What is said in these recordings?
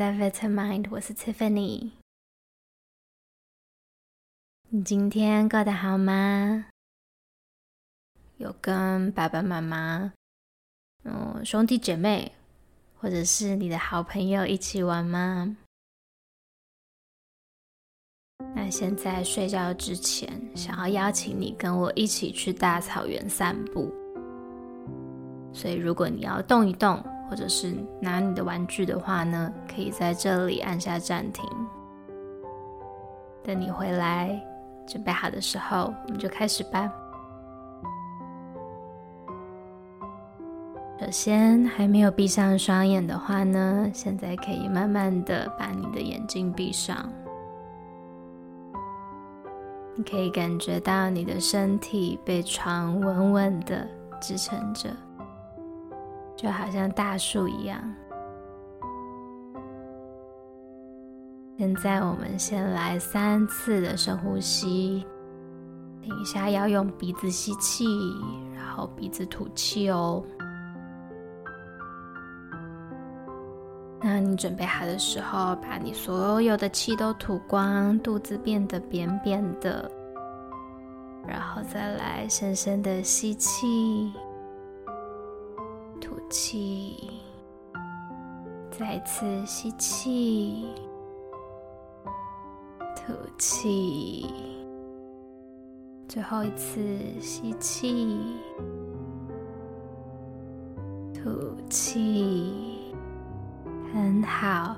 到 Vitamind，我是 Tiffany。你今天过得好吗？有跟爸爸妈妈、嗯、兄弟姐妹，或者是你的好朋友一起玩吗？那现在睡觉之前，想要邀请你跟我一起去大草原散步。所以，如果你要动一动，或者是拿你的玩具的话呢，可以在这里按下暂停。等你回来。准备好的时候，我们就开始吧。首先，还没有闭上双眼的话呢，现在可以慢慢的把你的眼睛闭上。你可以感觉到你的身体被床稳稳的支撑着，就好像大树一样。现在我们先来三次的深呼吸，等一下要用鼻子吸气，然后鼻子吐气哦。那你准备好的时候，把你所有的气都吐光，肚子变得扁扁的，然后再来深深的吸气，气，再次吸气。吐气，最后一次吸气，吐气，很好。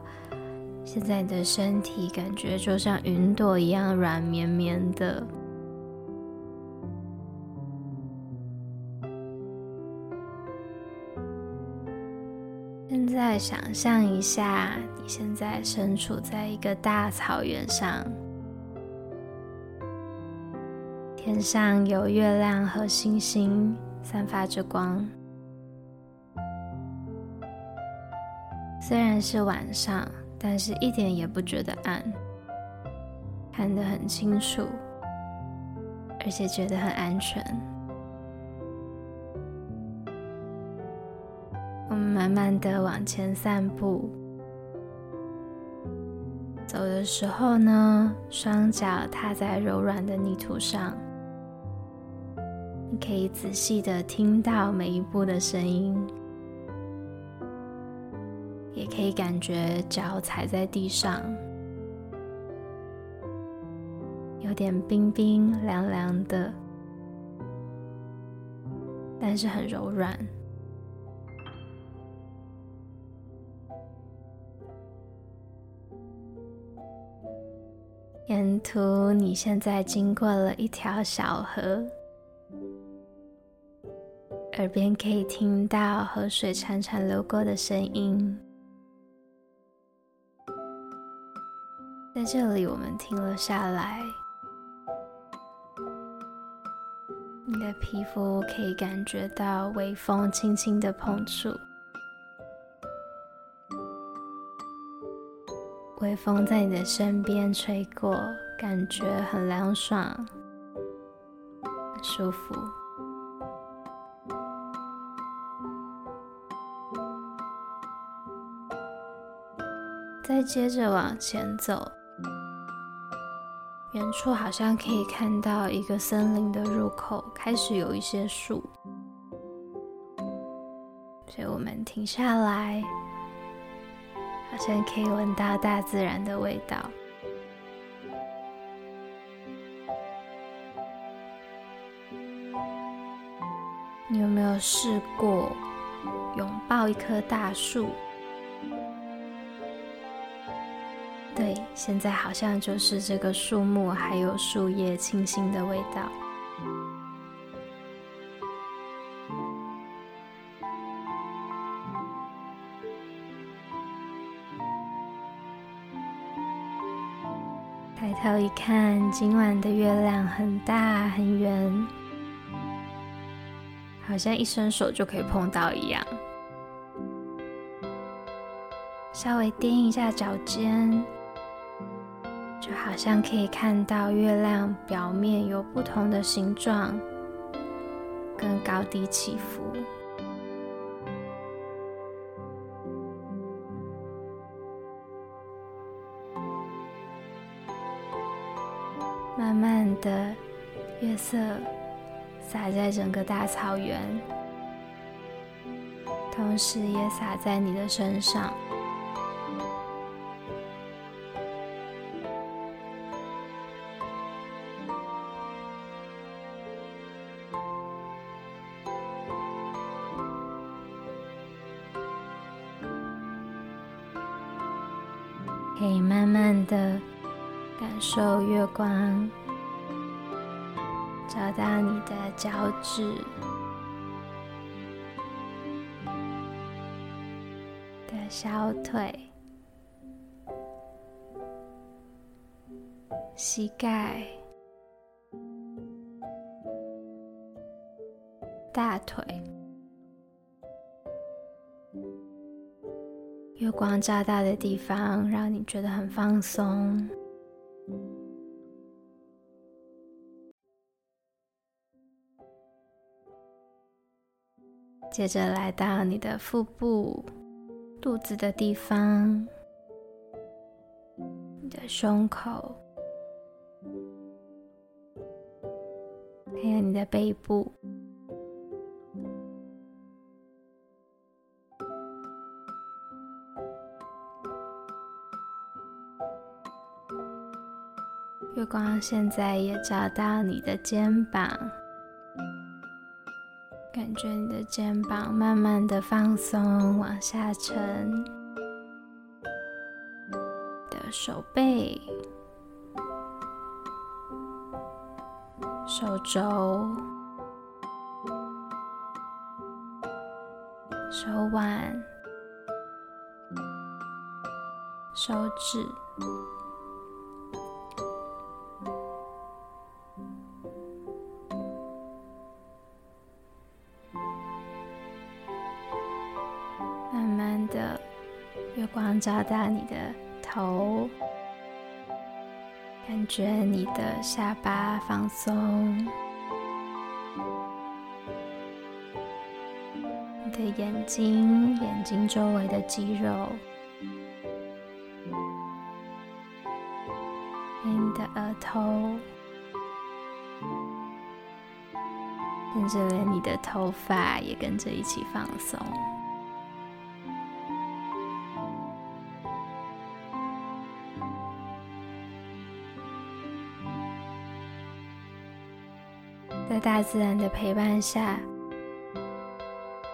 现在你的身体感觉就像云朵一样软绵绵的。再想象一下，你现在身处在一个大草原上，天上有月亮和星星散发着光。虽然是晚上，但是一点也不觉得暗，看得很清楚，而且觉得很安全。慢慢的往前散步，走的时候呢，双脚踏在柔软的泥土上，你可以仔细的听到每一步的声音，也可以感觉脚踩在地上，有点冰冰凉凉的，但是很柔软。沿途，你现在经过了一条小河，耳边可以听到河水潺潺流过的声音。在这里，我们停了下来，你的皮肤可以感觉到微风轻轻的碰触。微风在你的身边吹过，感觉很凉爽，舒服。再接着往前走，远处好像可以看到一个森林的入口，开始有一些树，所以我们停下来。好像可以闻到大自然的味道。你有没有试过拥抱一棵大树？对，现在好像就是这个树木还有树叶清新的味道。抬头一看，今晚的月亮很大很圆，好像一伸手就可以碰到一样。稍微踮一下脚尖，就好像可以看到月亮表面有不同的形状，跟高低起伏。的月色洒在整个大草原，同时也洒在你的身上。可以慢慢的感受月光找到你的脚趾的小腿、膝盖、大腿。月光照到的地方，让你觉得很放松。接着来到你的腹部、肚子的地方，你的胸口，还有你的背部。月光现在也照到你的肩膀，感觉你的肩膀慢慢的放松，往下沉。的手背、手肘、手腕、手指。月光照到你的头，感觉你的下巴放松，你的眼睛、眼睛周围的肌肉，你的额头，甚至连你的头发也跟着一起放松。大自然的陪伴下，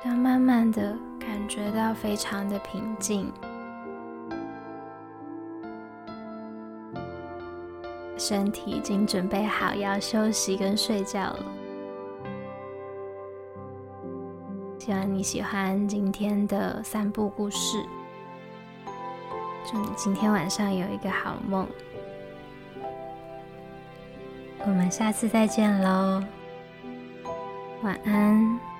他慢慢的感觉到非常的平静，身体已经准备好要休息跟睡觉了。希望你喜欢今天的散步故事，祝你今天晚上有一个好梦。我们下次再见喽。晚安。